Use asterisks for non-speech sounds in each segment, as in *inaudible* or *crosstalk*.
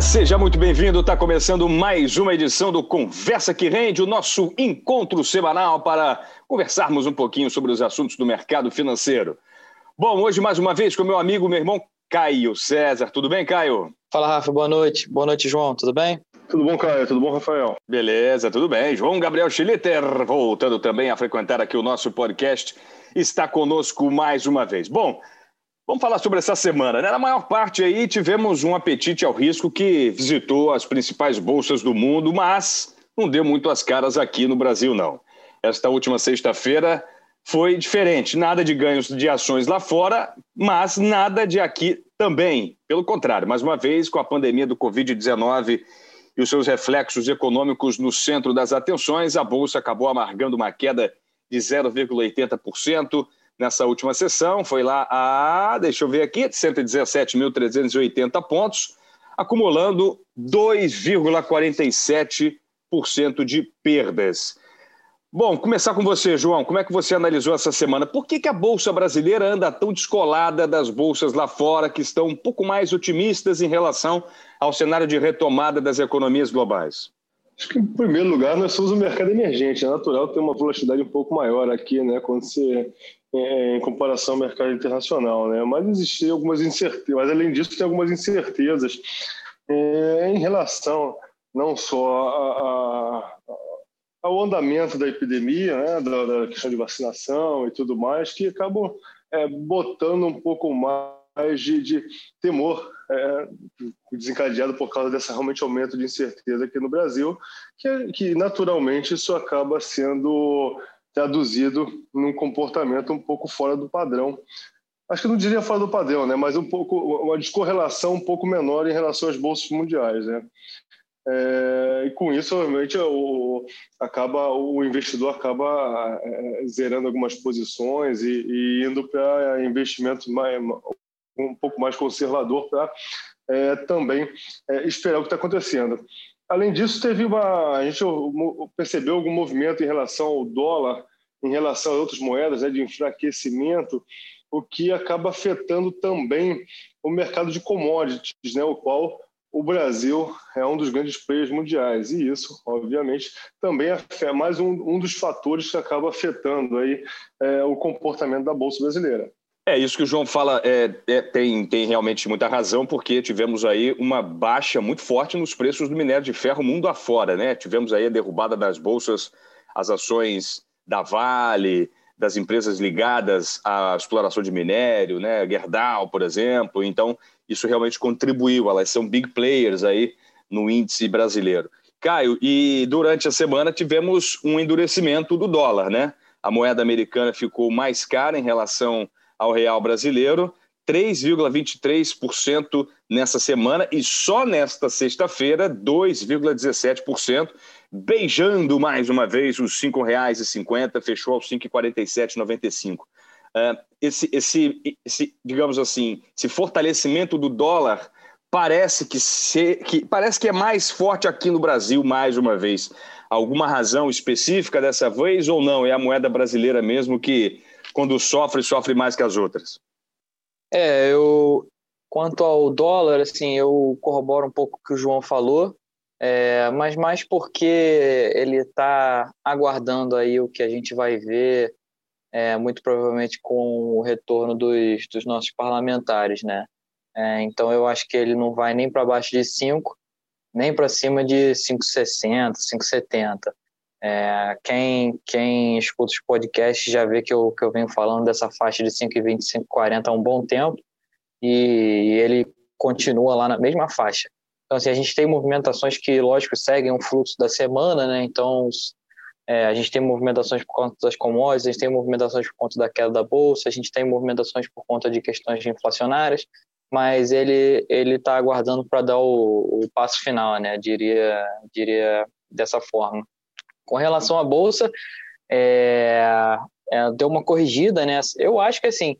Olá, seja muito bem-vindo. Está começando mais uma edição do Conversa que Rende, o nosso encontro semanal para conversarmos um pouquinho sobre os assuntos do mercado financeiro. Bom, hoje mais uma vez com meu amigo, meu irmão Caio César. Tudo bem, Caio? Fala, Rafa. Boa noite. Boa noite, João. Tudo bem? Tudo bom, Caio? Tudo bom, Rafael? Beleza, tudo bem. João Gabriel Schlitter, voltando também a frequentar aqui o nosso podcast, está conosco mais uma vez. Bom, vamos falar sobre essa semana. Né? Na maior parte aí tivemos um apetite ao risco que visitou as principais bolsas do mundo, mas não deu muito as caras aqui no Brasil, não. Esta última sexta-feira foi diferente. Nada de ganhos de ações lá fora, mas nada de aqui também. Pelo contrário, mais uma vez, com a pandemia do Covid-19 e os seus reflexos econômicos no centro das atenções, a Bolsa acabou amargando uma queda de 0,80% nessa última sessão. Foi lá a, deixa eu ver aqui, 117.380 pontos, acumulando 2,47% de perdas. Bom, começar com você, João. Como é que você analisou essa semana? Por que, que a Bolsa brasileira anda tão descolada das bolsas lá fora, que estão um pouco mais otimistas em relação ao cenário de retomada das economias globais? Acho que, em primeiro lugar, nós somos um mercado emergente. É natural ter uma volatilidade um pouco maior aqui, né, quando você, é, em comparação ao mercado internacional. Né? Mas existem algumas incertezas. Mas, além disso, tem algumas incertezas é, em relação não só a, a ao andamento da epidemia, né, da, da, questão de vacinação e tudo mais, que acabam é, botando um pouco mais de, de temor é, desencadeado por causa desse realmente aumento de incerteza aqui no Brasil, que, que naturalmente isso acaba sendo traduzido num comportamento um pouco fora do padrão. Acho que não diria fora do padrão, né? mas um pouco uma descorrelação um pouco menor em relação às bolsas mundiais. Né? É, e com isso, obviamente, o, acaba, o investidor acaba é, zerando algumas posições e, e indo para investimento mais, um pouco mais conservador para é, também é, esperar o que está acontecendo. Além disso, teve uma, a gente percebeu algum movimento em relação ao dólar, em relação a outras moedas, né, de enfraquecimento, o que acaba afetando também o mercado de commodities, né, o qual o Brasil é um dos grandes players mundiais e isso, obviamente, também é mais um, um dos fatores que acaba afetando aí é, o comportamento da bolsa brasileira. É isso que o João fala, é, é, tem, tem realmente muita razão, porque tivemos aí uma baixa muito forte nos preços do minério de ferro mundo afora, né? Tivemos aí a derrubada das bolsas, as ações da Vale, das empresas ligadas à exploração de minério, né? Gerdau, por exemplo. Então, isso realmente contribuiu, elas são big players aí no índice brasileiro. Caio, e durante a semana tivemos um endurecimento do dólar, né? A moeda americana ficou mais cara em relação ao real brasileiro, 3,23% nessa semana e só nesta sexta-feira, 2,17%, beijando mais uma vez os R$ 5,50, fechou aos R$ 5,47,95. Uh, esse, esse, esse, digamos assim, esse fortalecimento do dólar parece que, se, que, parece que é mais forte aqui no Brasil, mais uma vez. Alguma razão específica dessa vez ou não? É a moeda brasileira mesmo que, quando sofre, sofre mais que as outras? É, eu. Quanto ao dólar, assim, eu corroboro um pouco o que o João falou, é, mas mais porque ele está aguardando aí o que a gente vai ver é, muito provavelmente com o retorno dos, dos nossos parlamentares, né? É, então eu acho que ele não vai nem para baixo de 5, nem para cima de 5,60, 5,70. É, quem, quem escuta os podcasts já vê que eu, que eu venho falando dessa faixa de 5,20, 5,40 há um bom tempo e ele continua lá na mesma faixa. Então, assim, a gente tem movimentações que, lógico, seguem o fluxo da semana, né? Então, é, a gente tem movimentações por conta das commodities, a gente tem movimentações por conta da queda da bolsa, a gente tem movimentações por conta de questões inflacionárias, mas ele ele está aguardando para dar o, o, passo final, né? Diria diria dessa forma. Com relação à bolsa, é, é, deu uma corrigida, né? Eu acho que assim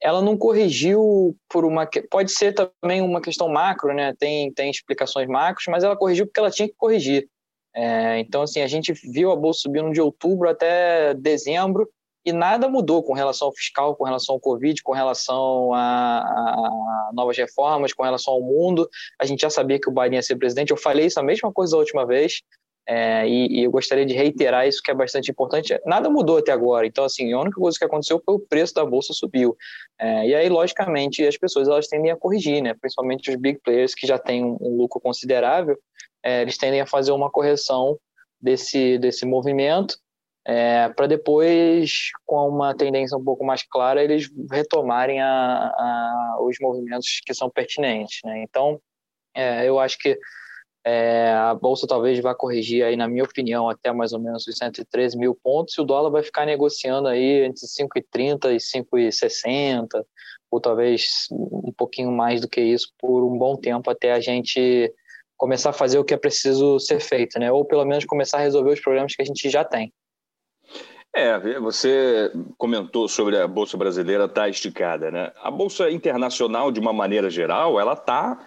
ela não corrigiu por uma pode ser também uma questão macro, né? Tem tem explicações macros, mas ela corrigiu porque ela tinha que corrigir. É, então, assim, a gente viu a bolsa subindo de outubro até dezembro e nada mudou com relação ao fiscal, com relação ao Covid, com relação a, a, novas reformas, com relação ao mundo. A gente já sabia que o Biden ia ser presidente. Eu falei isso a mesma coisa da última vez. É, e, e, eu gostaria de reiterar isso que é bastante importante. Nada mudou até agora, então assim a única coisa que aconteceu foi o preço da bolsa subiu. É, e aí logicamente as pessoas elas tendem a corrigir, né? Principalmente os big players que já têm um, um lucro considerável, é, eles tendem a fazer uma correção desse desse movimento é, para depois, com uma tendência um pouco mais clara, eles retomarem a, a, os movimentos que são pertinentes. Né? Então, é, eu acho que é, a bolsa talvez vá corrigir aí, na minha opinião, até mais ou menos os 113 mil pontos, e o dólar vai ficar negociando aí entre 5,30 e 5,60, ou talvez um pouquinho mais do que isso por um bom tempo até a gente começar a fazer o que é preciso ser feito, né? Ou pelo menos começar a resolver os problemas que a gente já tem. É, você comentou sobre a bolsa brasileira estar tá esticada, né? A bolsa internacional, de uma maneira geral, ela está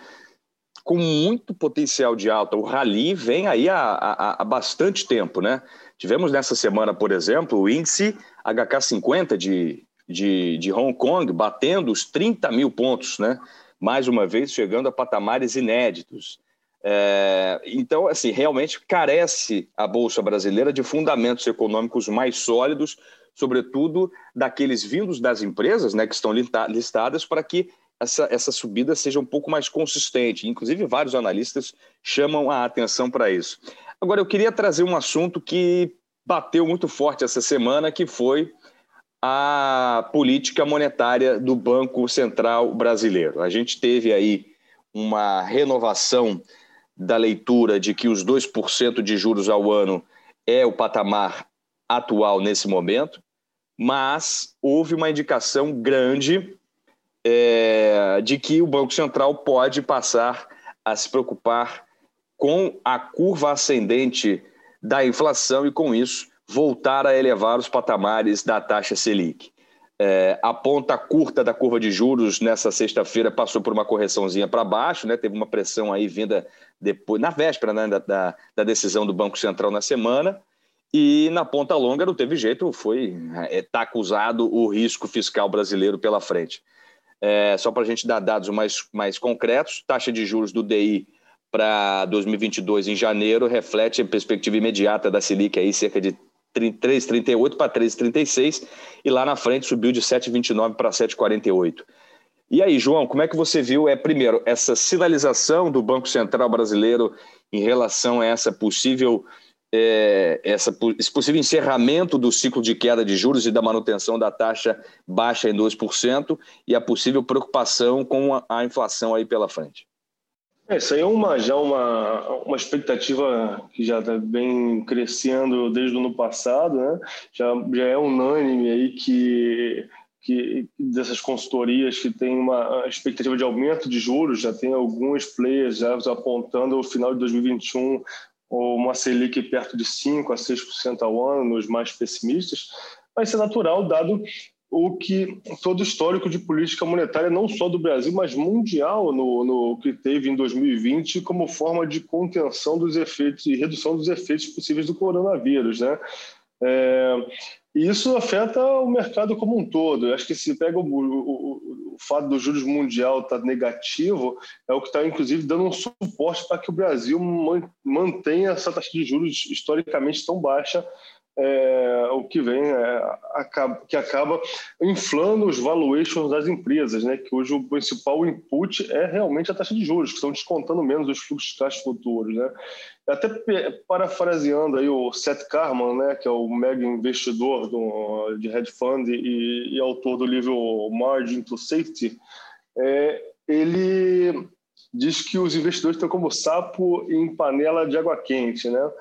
com muito potencial de alta. O rally vem aí há, há, há, bastante tempo, né? Tivemos nessa semana, por exemplo, o índice HK50 de, de, de Hong Kong batendo os 30 mil pontos, né? Mais uma vez chegando a patamares inéditos. É, então, assim, realmente carece a Bolsa Brasileira de fundamentos econômicos mais sólidos, sobretudo daqueles vindos das empresas né, que estão listadas, para que essa, essa subida seja um pouco mais consistente. Inclusive, vários analistas chamam a atenção para isso. Agora, eu queria trazer um assunto que bateu muito forte essa semana, que foi a política monetária do Banco Central Brasileiro. A gente teve aí uma renovação da leitura de que os 2% de juros ao ano é o patamar atual nesse momento, mas houve uma indicação grande é, de que o Banco Central pode passar a se preocupar com a curva ascendente da inflação e, com isso, voltar a elevar os patamares da taxa Selic. É, a ponta curta da curva de juros nessa sexta-feira passou por uma correçãozinha para baixo, né? teve uma pressão aí vinda depois, na véspera né, da, da, decisão do Banco Central na semana, e na ponta longa não teve jeito, foi é, tá acusado o risco fiscal brasileiro pela frente. É, só para a gente dar dados mais, mais concretos, taxa de juros do DI para 2022 em janeiro reflete a perspectiva imediata da Selic aí cerca de 3,38 para 3,36 e lá na frente subiu de 7,29 para 7,48. E aí, João, como é que você viu, é primeiro, essa sinalização do Banco Central brasileiro em relação a essa possível é, essa, esse possível encerramento do ciclo de queda de juros e da manutenção da taxa baixa em 2% e a possível preocupação com a, a inflação aí pela frente. É, isso aí é uma, já uma, uma expectativa que já está bem crescendo desde o ano passado, né? já, já é unânime aí que, que dessas consultorias que tem uma expectativa de aumento de juros, já tem alguns players já apontando o final de 2021 uma Selic perto de 5% a 6% ao ano, nos mais pessimistas, vai ser natural, dado o que todo histórico de política monetária, não só do Brasil, mas mundial, no, no que teve em 2020, como forma de contenção dos efeitos e redução dos efeitos possíveis do coronavírus. Né? É, e isso afeta o mercado como um todo. Eu acho que se pega o, o, o fato dos juros mundial estar tá negativo, é o que está, inclusive, dando um suporte para que o Brasil mantenha essa taxa de juros historicamente tão baixa é, o que vem é, acaba, que acaba inflando os valuations das empresas, né? que hoje o principal input é realmente a taxa de juros, que estão descontando menos os fluxos de caixa futuros. Né? Até parafraseando aí o Seth Karman, né, que é o mega investidor do, de hedge fund e, e, autor do livro Margin to Safety, é, ele diz que os investidores estão como sapo em panela de água quente, né?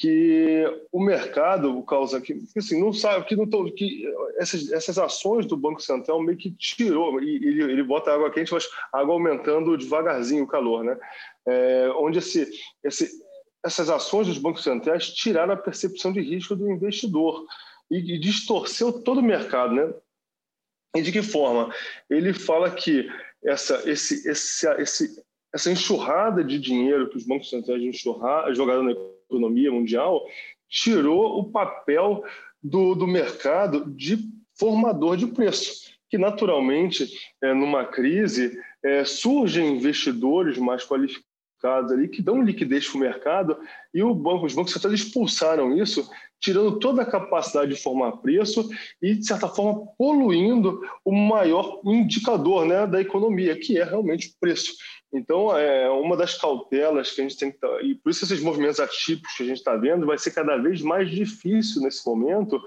Que o mercado causa que assim não sabe que não tô, que essas, essas ações do Banco Central meio que tirou e ele, ele bota água quente mas água aumentando devagarzinho o calor né? É, onde esse, esse essas ações dos bancos centrais tiraram a percepção de risco do investidor e, e distorceu todo o mercado né? E de que forma? Ele fala que essa esse, esse, esse essa enxurrada de dinheiro que os bancos centrais jogaram na economia mundial, tirou o papel do, do mercado de formador de preço, que naturalmente, é, numa crise, é, surgem investidores mais qualificados ali que dão liquidez para o mercado e o banco, os bancos centrais expulsaram isso, tirando toda a capacidade de formar preço e, de certa forma, poluindo o maior indicador né, da economia, que é realmente o preço. Então, é uma das cautelas que a gente tem que. Tá, e por isso, esses movimentos atípicos que a gente está vendo, vai ser cada vez mais difícil nesse momento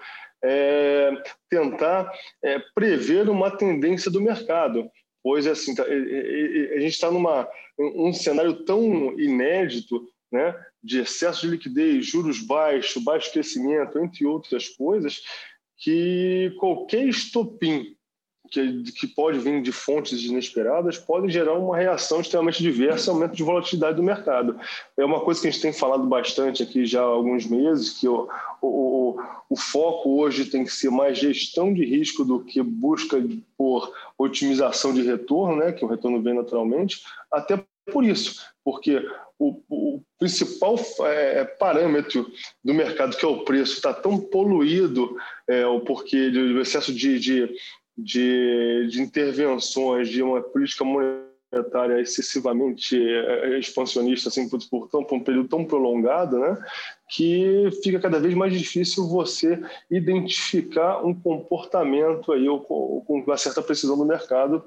é, tentar é, prever uma tendência do mercado pois assim tá, a gente está numa um cenário tão inédito, né, de excesso de liquidez, juros baixos, baixo crescimento, entre outras coisas, que qualquer estopim que, que pode vir de fontes inesperadas pode gerar uma reação extremamente diversa, aumento de volatilidade do mercado. É uma coisa que a gente tem falado bastante aqui já há alguns meses, que o, o, o foco hoje tem que ser mais gestão de risco do que busca por otimização de retorno, né, que o retorno vem naturalmente, até por isso, porque o, o principal é, parâmetro do mercado, que é o preço, está tão poluído, é, porque do excesso de, de de, de intervenções de uma política monetária excessivamente eh, expansionista assim, por, por, tão, por um período tão prolongado, né, que fica cada vez mais difícil você identificar um comportamento aí, com uma certa precisão do mercado,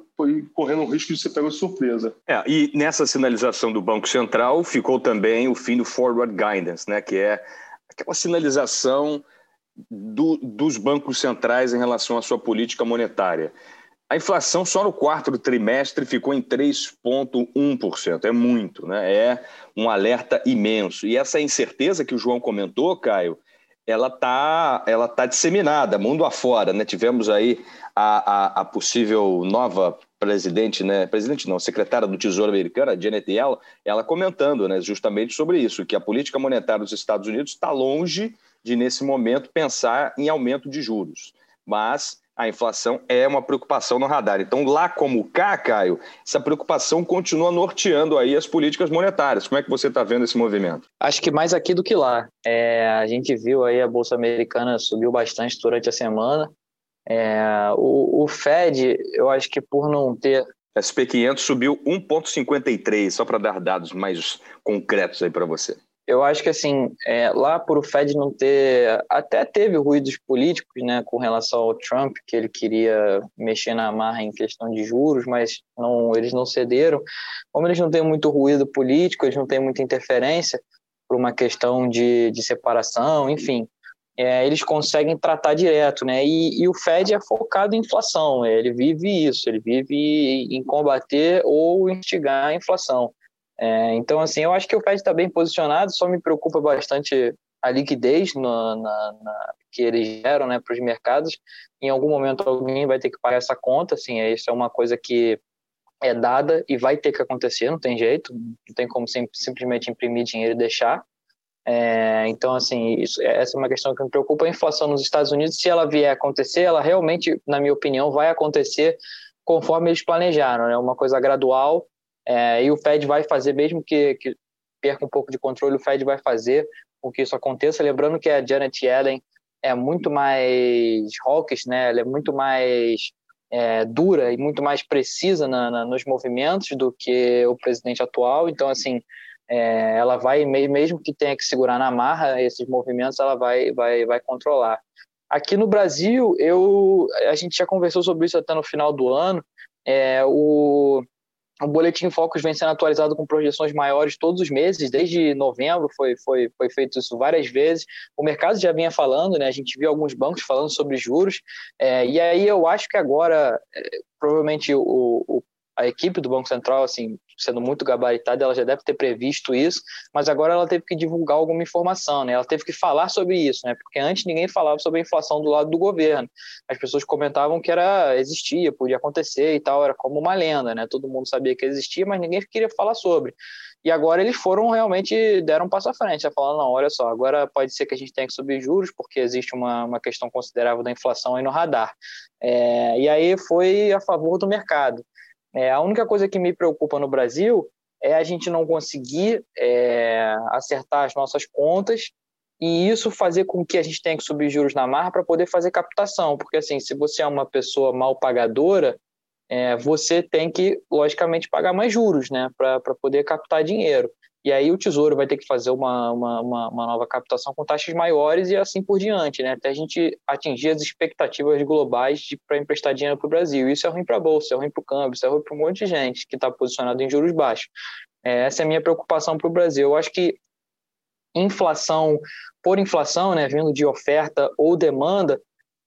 correndo o risco de ser pego de surpresa. É, e nessa sinalização do Banco Central ficou também o fim do forward guidance, né, que é aquela sinalização do, dos bancos centrais em relação à sua política monetária. A inflação só no quarto trimestre ficou em 3,1%. É muito, né? É um alerta imenso. E essa incerteza que o João comentou, Caio, ela está ela tá disseminada, mundo afora. Né? Tivemos aí a, a, a, possível nova presidente, né? presidente não, secretária do Tesouro americana, Janet Yellen, ela comentando né, justamente sobre isso, que a política monetária dos Estados Unidos está longe de, nesse momento, pensar em aumento de juros. Mas a inflação é uma preocupação no radar. Então, lá como cá, Caio, essa preocupação continua norteando aí as políticas monetárias. Como é que você está vendo esse movimento? Acho que mais aqui do que lá. É, a gente viu aí a Bolsa Americana subiu bastante durante a semana. É, o, o Fed, eu acho que por não ter SP500 subiu 1,53, só para dar dados mais concretos aí para você eu acho que assim, é, lá por o Fed não ter, até teve ruídos políticos, né, com relação ao Trump, que ele queria mexer na marra em questão de juros, mas não, eles não cederam. Como eles não têm muito ruído político, eles não têm muita interferência por uma questão de, de separação, enfim, é, eles conseguem tratar direto, né? E, e, o Fed é focado em inflação, ele vive isso, ele vive em combater ou instigar a inflação. É, então, assim, eu acho que o Fed está bem posicionado, só me preocupa bastante a liquidez no, na, na, que eles geram né, para os mercados. Em algum momento alguém vai ter que pagar essa conta, assim, isso é uma coisa que é dada e vai ter que acontecer, não tem jeito, não tem como sim, simplesmente imprimir dinheiro e deixar. É, então, assim, isso, essa é uma questão que me preocupa. A inflação nos Estados Unidos, se ela vier acontecer, ela realmente, na minha opinião, vai acontecer conforme eles planejaram, é né? uma coisa gradual é, e o Fed vai fazer, mesmo que, que, perca um pouco de controle, o Fed vai fazer com que isso aconteça. Lembrando que a Janet Yellen é muito mais hawkish, né? ela é muito mais é, dura e muito mais precisa na, na, nos movimentos do que o presidente atual. Então, assim, é, ela vai, mesmo que tenha que segurar na marra esses movimentos, ela vai, vai, vai controlar. Aqui no Brasil, eu, a gente já conversou sobre isso até no final do ano. É, o, o Boletim Focus vem sendo atualizado com projeções maiores todos os meses, desde novembro foi, foi, foi feito isso várias vezes. O mercado já vinha falando, né? a gente viu alguns bancos falando sobre juros, é, e aí eu acho que agora, é, provavelmente, o, o, a equipe do Banco Central, assim, sendo muito gabaritada, ela já deve ter previsto isso, mas agora ela teve que divulgar alguma informação, né? Ela teve que falar sobre isso, né? Porque antes ninguém falava sobre a inflação do lado do governo. As pessoas comentavam que era existia, podia acontecer e tal, era como uma lenda, né? Todo mundo sabia que existia, mas ninguém queria falar sobre. E agora eles foram realmente deram um passo à frente, já falando, não, olha só, agora pode ser que a gente tenha que subir juros, porque existe uma, uma questão considerável da inflação aí no radar. É, e aí foi a favor do mercado. É, a única coisa que me preocupa no Brasil é a gente não conseguir é, acertar as nossas contas e isso fazer com que a gente tenha que subir juros na marra para poder fazer captação, porque assim, se você é uma pessoa mal pagadora, é, você tem que, logicamente, pagar mais juros, né, para poder captar dinheiro. E aí o Tesouro vai ter que fazer uma, uma, uma, uma nova captação com taxas maiores e assim por diante, né? Até a gente atingir as expectativas globais para emprestar dinheiro para o Brasil. Isso é ruim para a Bolsa, é ruim para o câmbio, isso é ruim para um monte de gente que está posicionado em juros baixos. É, essa é a minha preocupação para o Brasil. Eu acho que inflação por inflação, né, vindo de oferta ou demanda,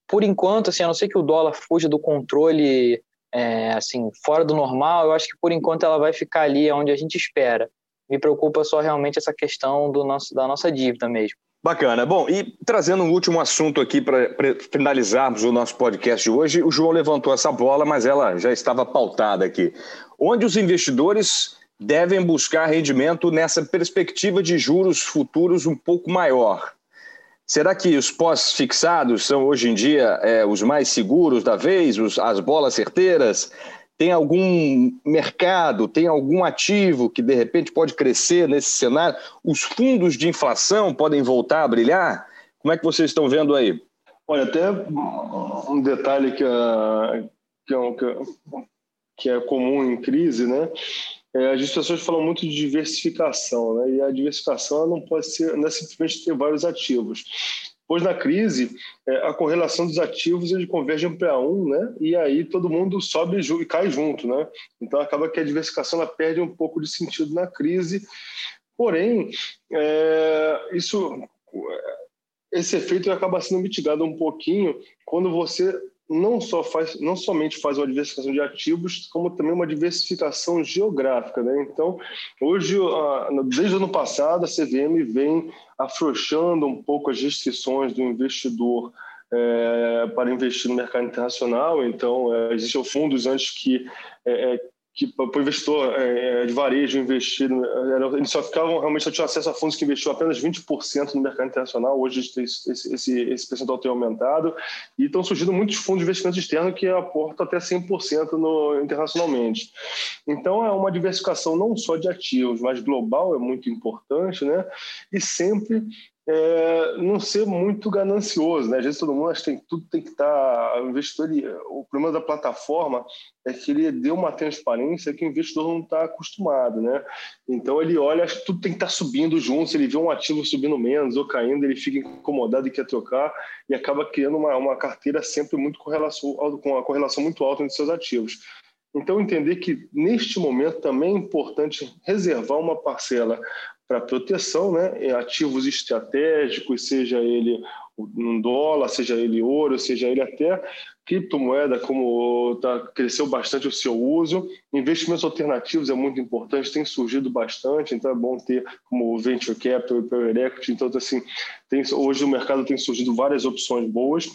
por enquanto, assim, a não ser que o dólar fuja do controle é, assim, fora do normal, eu acho que por enquanto ela vai ficar ali onde a gente espera me preocupa só realmente essa questão do nosso, da nossa dívida mesmo. Bacana. Bom, e trazendo um último assunto aqui para finalizarmos o nosso podcast de hoje, o João levantou essa bola, mas ela já estava pautada aqui. Onde os investidores devem buscar rendimento nessa perspectiva de juros futuros um pouco maior? Será que os pós-fixados são hoje em dia é, os mais seguros da vez, os, as bolas certeiras? Tem algum mercado, tem algum ativo que de repente pode crescer nesse cenário? Os fundos de inflação podem voltar a brilhar? Como é que vocês estão vendo aí? Olha, até um detalhe que, é, que, é, que é comum em crise, né? É, as pessoas falam muito de diversificação, né? E a diversificação não pode ser, não é simplesmente ter vários ativos. Pois na crise, é, a correlação dos ativos eles convergem para um, né? E aí todo mundo sobe e cai junto, né? Então acaba que a diversificação ela perde um pouco de sentido na crise. Porém, é, isso, esse efeito acaba sendo mitigado um pouquinho quando você não só faz, não somente faz uma diversificação de ativos, como também uma diversificação geográfica, né? Então, hoje, desde o ano passado, a CVM vem afrouxando um pouco as restrições do investidor é, para investir no mercado internacional. Então, é, existiam fundos antes que é que para o investidor é, é, de varejo investir, eles só ficavam, realmente só tinham acesso a fundos que investiam apenas 20% no mercado internacional, hoje esse, esse, esse percentual tem aumentado, e estão surgindo muitos fundos de investimento externo que aportam até 100% no, internacionalmente. Então, é uma diversificação não só de ativos, mas global é muito importante, né? e sempre é, não ser muito ganancioso, né? Às vezes todo mundo acha que tem, tudo tem que estar. Tá, o investidor, o problema da plataforma é que ele deu uma transparência que o investidor não está acostumado, né? Então ele olha, acha que tudo tem que estar tá subindo junto. Se ele vê um ativo subindo menos ou caindo, ele fica incomodado e quer trocar e acaba criando uma, uma carteira sempre muito com, relação, com a correlação muito alta entre seus ativos. Então, entender que neste momento também é importante reservar uma parcela para proteção, né, ativos estratégicos, seja ele um dólar, seja ele ouro, seja ele até criptomoeda, como tá, cresceu bastante o seu uso. Investimentos alternativos é muito importante, tem surgido bastante, então é bom ter como Venture Capital e Private Equity. Então, assim, tem, hoje no mercado tem surgido várias opções boas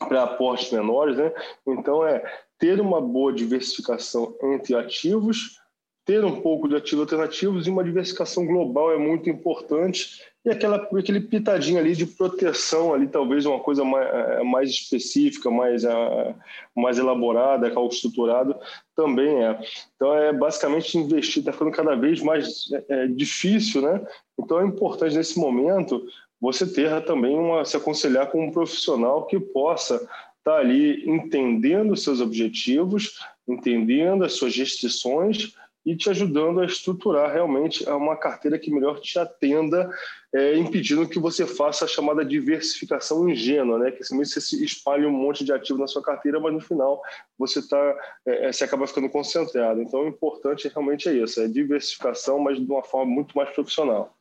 para aportes menores, né? Então, é ter uma boa diversificação entre ativos, ter um pouco de ativos alternativos e uma diversificação global é muito importante. E aquela aquele pitadinho ali de proteção ali talvez uma coisa mais, é, mais específica mais é, mais elaborada algo estruturado também é. Então é basicamente investir está ficando cada vez mais é, difícil né? Então é importante nesse momento você ter também uma se aconselhar com um profissional que possa estar tá ali entendendo seus objetivos entendendo as suas restrições e te ajudando a estruturar realmente uma carteira que melhor te atenda, é, impedindo que você faça a chamada diversificação ingênua, né? que você se espalhe um monte de ativo na sua carteira, mas no final você tá, é, é você acaba ficando concentrado. Então, o importante realmente é isso, é diversificação, mas de uma forma muito mais profissional.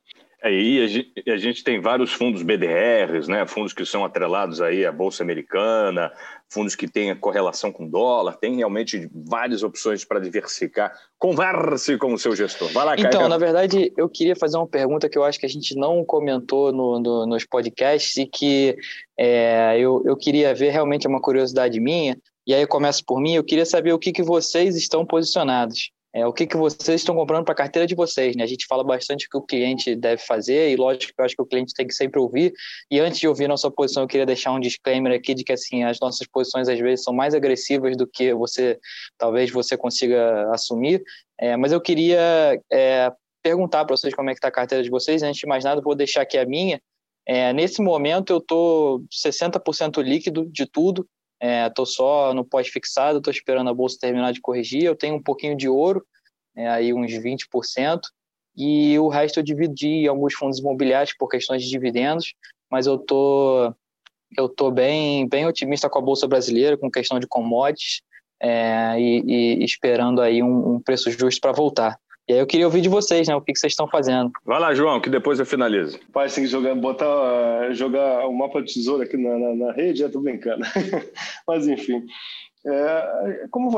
Aí é, a gente tem vários fundos BDRs, né? fundos que são atrelados aí à Bolsa Americana, fundos que têm correlação com dólar, tem realmente várias opções para diversificar. Converse com o seu gestor. Vai lá, Caio. Então, na verdade, eu queria fazer uma pergunta que eu acho que a gente não comentou no, no, nos podcasts e que é, eu, eu queria ver realmente é uma curiosidade minha. E aí eu começo por mim, eu queria saber o que, que vocês estão posicionados é, o que, que vocês estão comprando para a carteira de vocês. Né? A gente fala bastante o que o cliente deve fazer, e lógico eu acho que o cliente tem que sempre ouvir. E antes de ouvir nossa posição, eu queria deixar um disclaimer aqui de que assim, as nossas posições às vezes são mais agressivas do que você talvez você consiga assumir. É, mas eu queria é, perguntar para vocês como é que está a carteira de vocês. Antes de mais nada, vou deixar aqui a minha. É, nesse momento, eu estou 60% líquido de tudo. Estou só no pós-fixado, estou esperando a bolsa terminar de corrigir. Eu tenho um pouquinho de ouro, aí uns 20%, e o resto eu dividi em alguns fundos imobiliários por questões de dividendos, mas eu tô eu tô bem bem otimista com a bolsa brasileira, com questão de commodities é, e, e, esperando aí um, um preço justo para voltar. E aí eu queria ouvir de vocês, né? O que, que vocês estão fazendo? Vai lá, João, que depois eu finalizo. Pai, tem que jogar, botar, jogar o mapa de tesouro aqui na, na, na rede, já tô brincando. *laughs* Mas enfim. É, como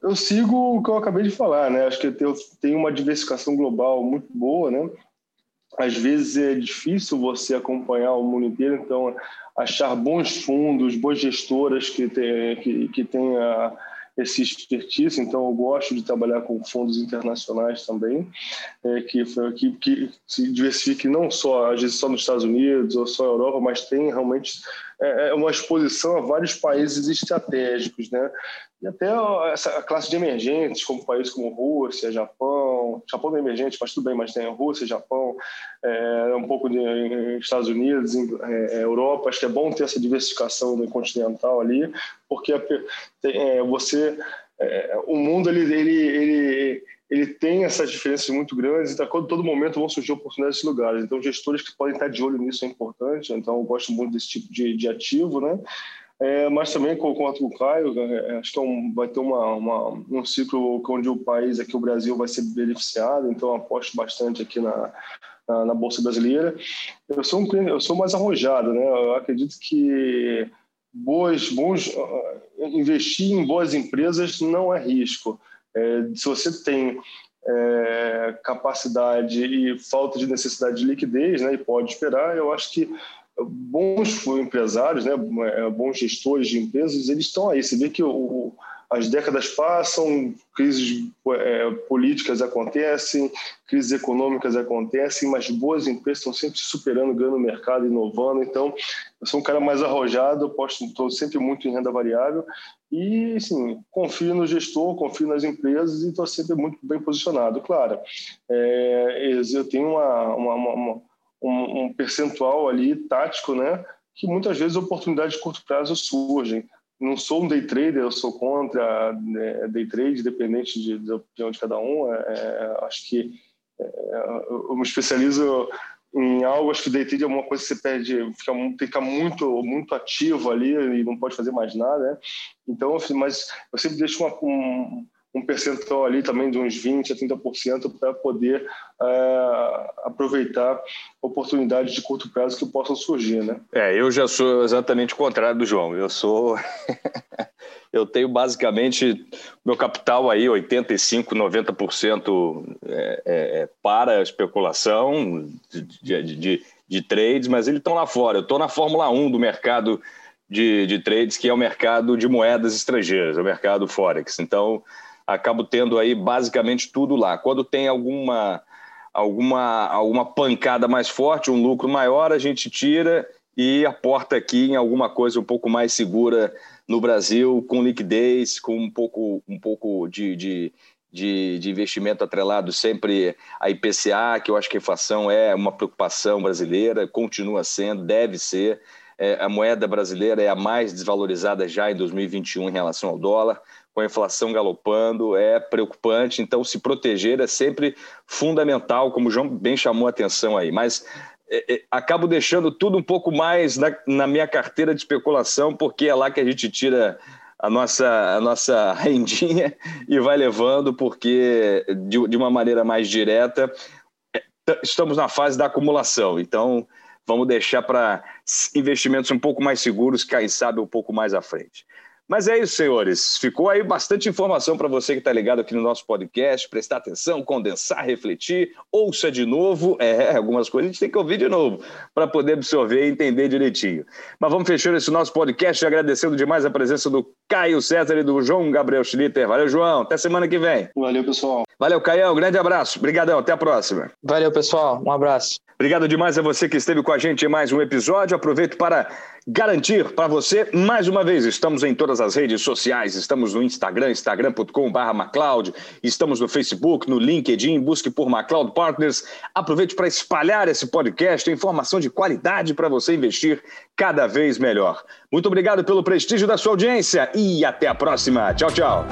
eu sigo o que eu acabei de falar, né? Acho que eu tenho uma diversificação global muito boa, né? Às vezes é difícil você acompanhar o mundo inteiro, então achar bons fundos, boas gestoras que tem, que, que tenha esse expertise, então eu gosto de trabalhar com fundos internacionais também, é, que, que, que se diversifique não só, às vezes só nos Estados Unidos ou só na Europa, mas tem realmente é, é uma exposição a vários países estratégicos, né? E até essa classe de emergentes, como países como Rússia, Japão, Japão é emergente, mas tudo bem, mas tem Rússia, Japão, é, um pouco de Estados Unidos, é, Europa, acho que é bom ter essa diversificação continental ali, porque é, você, é, o mundo ele, ele, ele ele tem essas diferenças muito grandes, então a todo momento vão surgir oportunidades nesses lugares. Então, gestores que podem estar de olho nisso é importante. Então, eu gosto muito desse tipo de, de ativo, né? É, mas também, com o Caio, é, acho que é um, vai ter uma, uma, um ciclo onde o país, aqui o Brasil, vai ser beneficiado. Então, aposto bastante aqui na, na, na, Bolsa Brasileira. Eu sou, um, eu sou mais arrojado, né? Eu acredito que boas, bons, investir em boas empresas não é risco é, se você tem é, capacidade e falta de necessidade de liquidez, né, e pode esperar, eu acho que bons empresários, né, é, bons gestores de empresas, eles estão aí. Você vê que o, as décadas passam, crises é, políticas acontecem, crises econômicas acontecem, mas boas empresas estão sempre se superando, ganhando mercado, inovando. Então, eu sou um cara mais arrojado, estou sempre muito em renda variável e, assim, confio no gestor, confio nas empresas e estou sempre muito bem posicionado. Claro, é, eu tenho uma, uma, uma, um, um percentual ali tático, né? que muitas vezes oportunidades de curto prazo surgem não sou um day trader, eu sou contra né, day trade, dependente de, da opinião de cada um. É, é acho que é, eu me especializo em algo, acho que day trade é uma coisa que você perde, fica, muito, muito ativo ali e não pode fazer mais nada, né? Então, mas eu sempre deixo uma, um, um percentual ali também de uns 20% a 30% para poder é, aproveitar oportunidades de curto prazo que possam surgir, né? É, eu já sou exatamente o contrário do João. Eu sou... *laughs* eu tenho basicamente meu capital aí 85, 90% é, é, para especulação de, de, de, de trades, mas eles estão lá fora. Eu estou na Fórmula 1 do mercado de, de trades, que é o mercado de moedas estrangeiras, é o mercado Forex. Então, acabo tendo aí basicamente tudo lá. Quando tem alguma, alguma, alguma pancada mais forte, um lucro maior, a gente tira e aporta aqui em alguma coisa um pouco mais segura no Brasil, com liquidez, com um pouco, um pouco de, de, de, de investimento atrelado sempre à IPCA, que eu acho que a inflação é uma preocupação brasileira, continua sendo, deve ser. É, a moeda brasileira é a mais desvalorizada já em 2021 em relação ao dólar com a inflação galopando, é preocupante. Então, se proteger é sempre fundamental, como o João bem chamou a atenção aí. Mas é, é, acabo deixando tudo um pouco mais na, na, minha carteira de especulação, porque é lá que a gente tira a nossa, a nossa *laughs* rendinha e vai levando, porque de, de uma maneira mais direta, é, estamos na fase da acumulação. Então, vamos deixar para investimentos um pouco mais seguros, quem sabe um pouco mais à frente. Mas é isso, senhores. Ficou aí bastante informação para você que está ligado aqui no nosso podcast. Prestar atenção, condensar, refletir, ouça de novo. É, *laughs* algumas coisas a gente tem que ouvir de novo para poder absorver e entender direitinho. Mas vamos fechando esse nosso podcast agradecendo demais a presença do Caio César e do João Gabriel Schlitter. Valeu, João. Até semana que vem. Valeu, pessoal. Valeu, Caião. Grande abraço. Obrigadão. Até a próxima. Valeu, pessoal. Um abraço. Obrigado demais a você que esteve com a gente em mais um episódio. Aproveito para garantir para você, mais uma vez, estamos em todas as redes sociais, estamos no Instagram, instagram.com.br MacLeod, estamos no Facebook, no LinkedIn, busque por MacLeod Partners. Aproveite para espalhar esse podcast, informação de qualidade para você investir cada vez melhor. Muito obrigado pelo prestígio da sua audiência e até a próxima. Tchau, tchau.